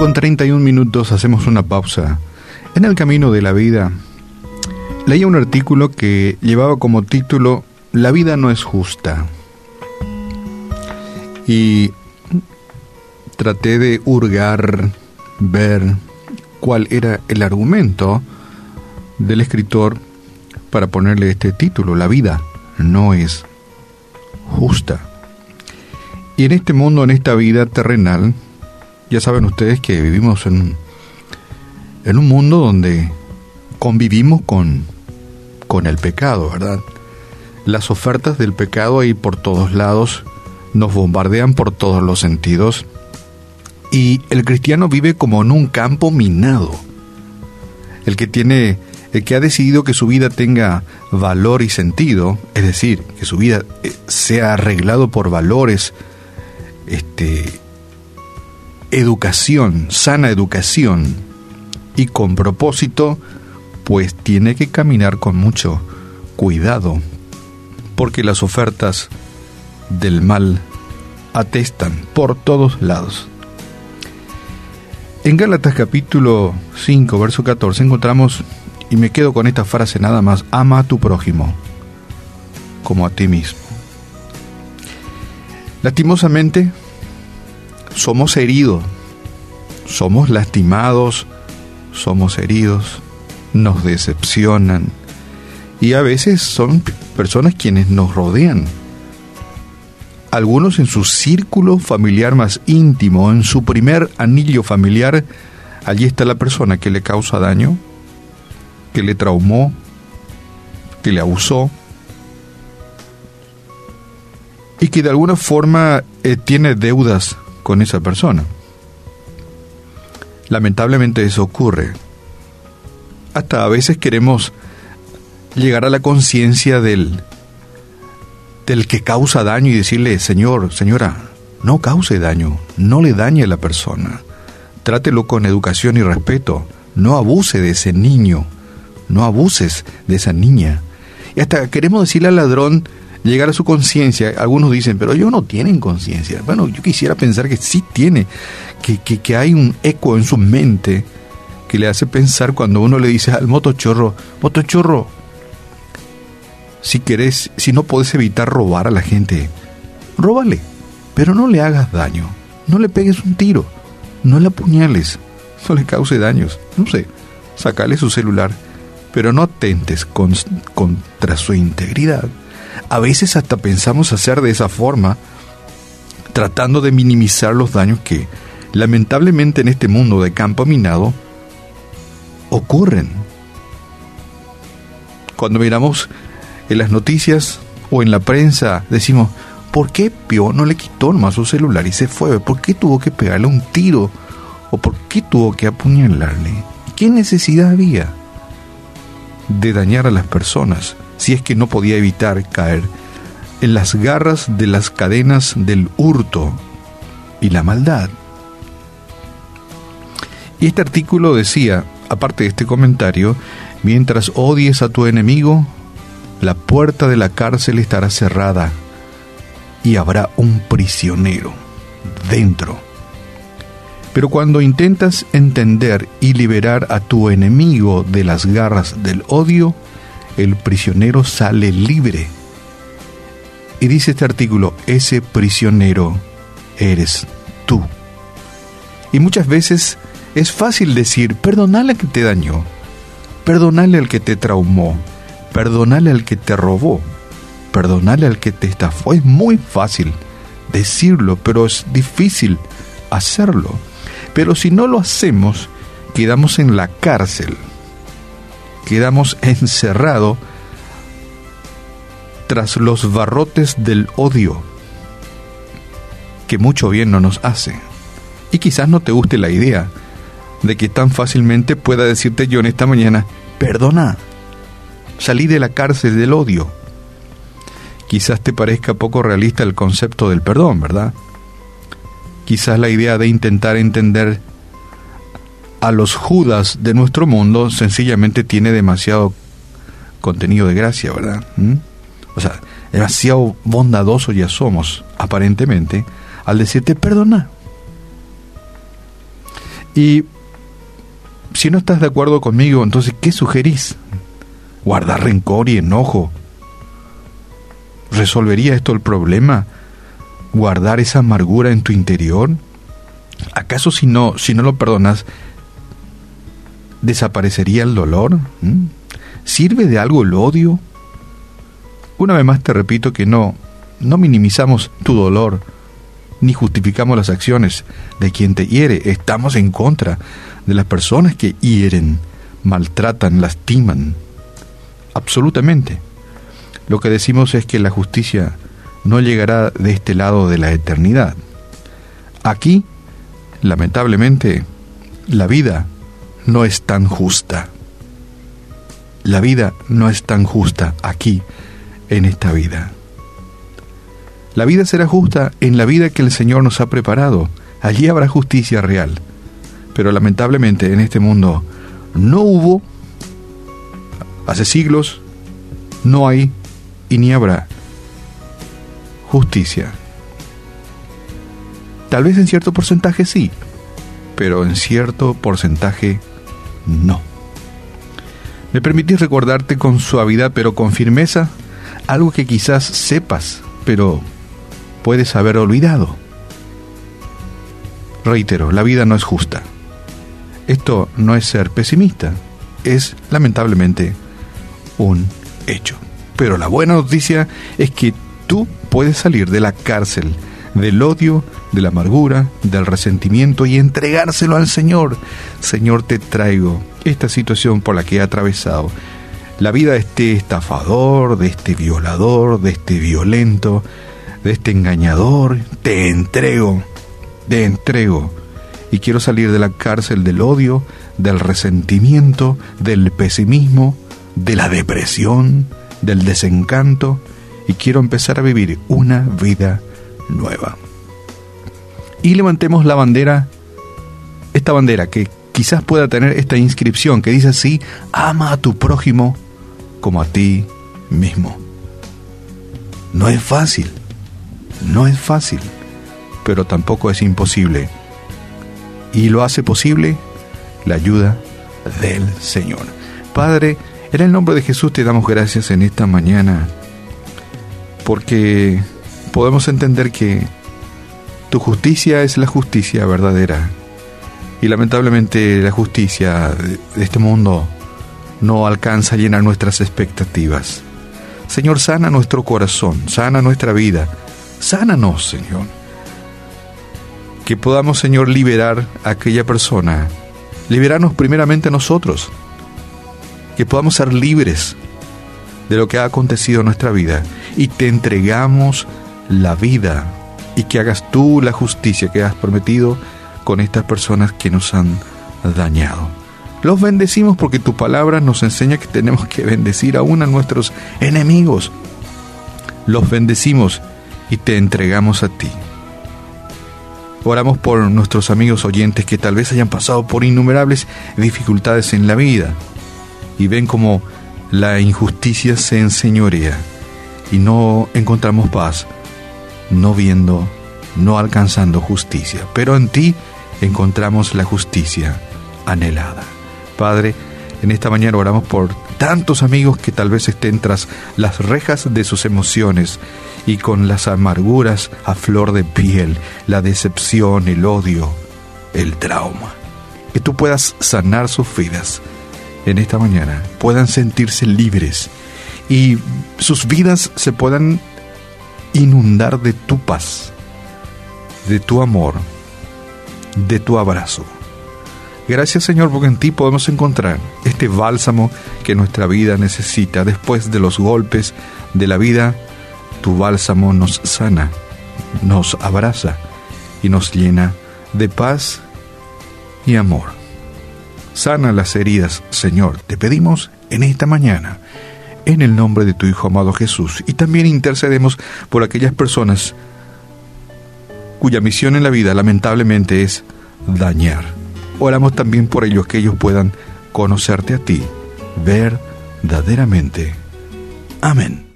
con 31 minutos hacemos una pausa. En el camino de la vida, leía un artículo que llevaba como título La vida no es justa. Y traté de hurgar, ver cuál era el argumento del escritor para ponerle este título, La vida no es justa. Y en este mundo, en esta vida terrenal, ya saben ustedes que vivimos en, un mundo donde convivimos con, con el pecado, ¿verdad? Las ofertas del pecado ahí por todos lados nos bombardean por todos los sentidos y el cristiano vive como en un campo minado. El que tiene el que ha decidido que su vida tenga valor y sentido, es decir, que su vida eh, sea arreglado por valores este educación, sana educación y con propósito, pues tiene que caminar con mucho cuidado, porque las ofertas del mal atestan por todos lados. En Gálatas capítulo 5, verso 14 encontramos, y me quedo con esta frase nada más, ama a tu prójimo como a ti mismo. Lastimosamente, somos heridos, somos lastimados, somos heridos, nos decepcionan. Y a veces son personas quienes nos rodean. Algunos en su círculo familiar más íntimo, en su primer anillo familiar, allí está la persona que le causa daño, que le traumó, que le abusó y que de alguna forma eh, tiene deudas con esa persona. Lamentablemente eso ocurre. Hasta a veces queremos llegar a la conciencia del del que causa daño y decirle, Señor, señora, no cause daño, no le dañe a la persona. Trátelo con educación y respeto. No abuse de ese niño, no abuses de esa niña. Y hasta queremos decirle al ladrón llegar a su conciencia. Algunos dicen, pero ellos no tienen conciencia. Bueno, yo quisiera pensar que sí tiene, que, que, hay un eco en su mente que le hace pensar cuando uno le dice al motochorro, motochorro, si querés, si no podés evitar robar a la gente, róbale, pero no le hagas daño, no le pegues un tiro, no le apuñales, no le cause daños, no sé, sacale su celular, pero no atentes contra su integridad. A veces hasta pensamos hacer de esa forma, tratando de minimizar los daños que, lamentablemente en este mundo de campo minado, ocurren. Cuando miramos en las noticias o en la prensa decimos, ¿por qué Pio no le quitó nomás su celular y se fue? ¿Por qué tuvo que pegarle un tiro? ¿O por qué tuvo que apuñalarle? ¿Qué necesidad había de dañar a las personas si es que no podía evitar caer en las garras de las cadenas del hurto y la maldad? Y este artículo decía, aparte de este comentario, mientras odies a tu enemigo, la puerta de la cárcel estará cerrada y habrá un prisionero dentro. Pero cuando intentas entender y liberar a tu enemigo de las garras del odio, el prisionero sale libre. Y dice este artículo, ese prisionero eres tú. Y muchas veces es fácil decir, perdonale al que te dañó, perdonale al que te traumó, Perdonale al que te robó, perdonale al que te estafó. Es muy fácil decirlo, pero es difícil hacerlo. Pero si no lo hacemos, quedamos en la cárcel, quedamos encerrados tras los barrotes del odio, que mucho bien no nos hace. Y quizás no te guste la idea de que tan fácilmente pueda decirte yo en esta mañana, perdona, Salí de la cárcel del odio. Quizás te parezca poco realista el concepto del perdón, ¿verdad? Quizás la idea de intentar entender a los Judas de nuestro mundo sencillamente tiene demasiado contenido de gracia, ¿verdad? ¿Mm? O sea, demasiado bondadoso ya somos, aparentemente, al decirte perdona. Y si no estás de acuerdo conmigo, entonces, ¿qué sugerís? ¿Guardar rencor y enojo? ¿Resolvería esto el problema? ¿Guardar esa amargura en tu interior? ¿Acaso si no, si no lo perdonas, desaparecería el dolor? ¿Mm? ¿Sirve de algo el odio? Una vez más te repito que no, no minimizamos tu dolor, ni justificamos las acciones de quien te hiere. Estamos en contra de las personas que hieren, maltratan, lastiman. Absolutamente. Lo que decimos es que la justicia no llegará de este lado de la eternidad. Aquí, lamentablemente, la vida no es tan justa. La vida no es tan justa aquí, en esta vida. La vida será justa en la vida que el Señor nos ha preparado. Allí habrá justicia real. Pero lamentablemente en este mundo no hubo, hace siglos, no hay y ni habrá justicia. Tal vez en cierto porcentaje sí, pero en cierto porcentaje no. ¿Me permitís recordarte con suavidad pero con firmeza algo que quizás sepas, pero puedes haber olvidado? Reitero, la vida no es justa. Esto no es ser pesimista, es lamentablemente un hecho. Pero la buena noticia es que tú puedes salir de la cárcel del odio, de la amargura, del resentimiento y entregárselo al Señor. Señor, te traigo esta situación por la que he atravesado. La vida de este estafador, de este violador, de este violento, de este engañador, te entrego, te entrego. Y quiero salir de la cárcel del odio, del resentimiento, del pesimismo, de la depresión, del desencanto, y quiero empezar a vivir una vida nueva. Y levantemos la bandera, esta bandera que quizás pueda tener esta inscripción que dice así, ama a tu prójimo como a ti mismo. No es fácil, no es fácil, pero tampoco es imposible. Y lo hace posible la ayuda del Señor. Padre, en el nombre de Jesús te damos gracias en esta mañana, porque podemos entender que tu justicia es la justicia verdadera. Y lamentablemente la justicia de este mundo no alcanza a llenar nuestras expectativas. Señor, sana nuestro corazón, sana nuestra vida, sánanos, Señor. Que podamos, Señor, liberar a aquella persona, liberarnos primeramente nosotros, que podamos ser libres de lo que ha acontecido en nuestra vida y te entregamos la vida y que hagas tú la justicia que has prometido con estas personas que nos han dañado. Los bendecimos porque tu palabra nos enseña que tenemos que bendecir aún a nuestros enemigos. Los bendecimos y te entregamos a ti. Oramos por nuestros amigos oyentes que tal vez hayan pasado por innumerables dificultades en la vida y ven como la injusticia se enseñorea y no encontramos paz, no viendo, no alcanzando justicia. Pero en ti encontramos la justicia anhelada. Padre, en esta mañana oramos por tantos amigos que tal vez estén tras las rejas de sus emociones y con las amarguras a flor de piel, la decepción, el odio, el trauma. Que tú puedas sanar sus vidas en esta mañana, puedan sentirse libres y sus vidas se puedan inundar de tu paz, de tu amor, de tu abrazo. Gracias Señor porque en ti podemos encontrar este bálsamo que nuestra vida necesita. Después de los golpes de la vida, tu bálsamo nos sana, nos abraza y nos llena de paz y amor. Sana las heridas, Señor, te pedimos en esta mañana en el nombre de tu Hijo amado Jesús. Y también intercedemos por aquellas personas cuya misión en la vida lamentablemente es dañar. Oramos también por ellos que ellos puedan conocerte a ti verdaderamente. Amén.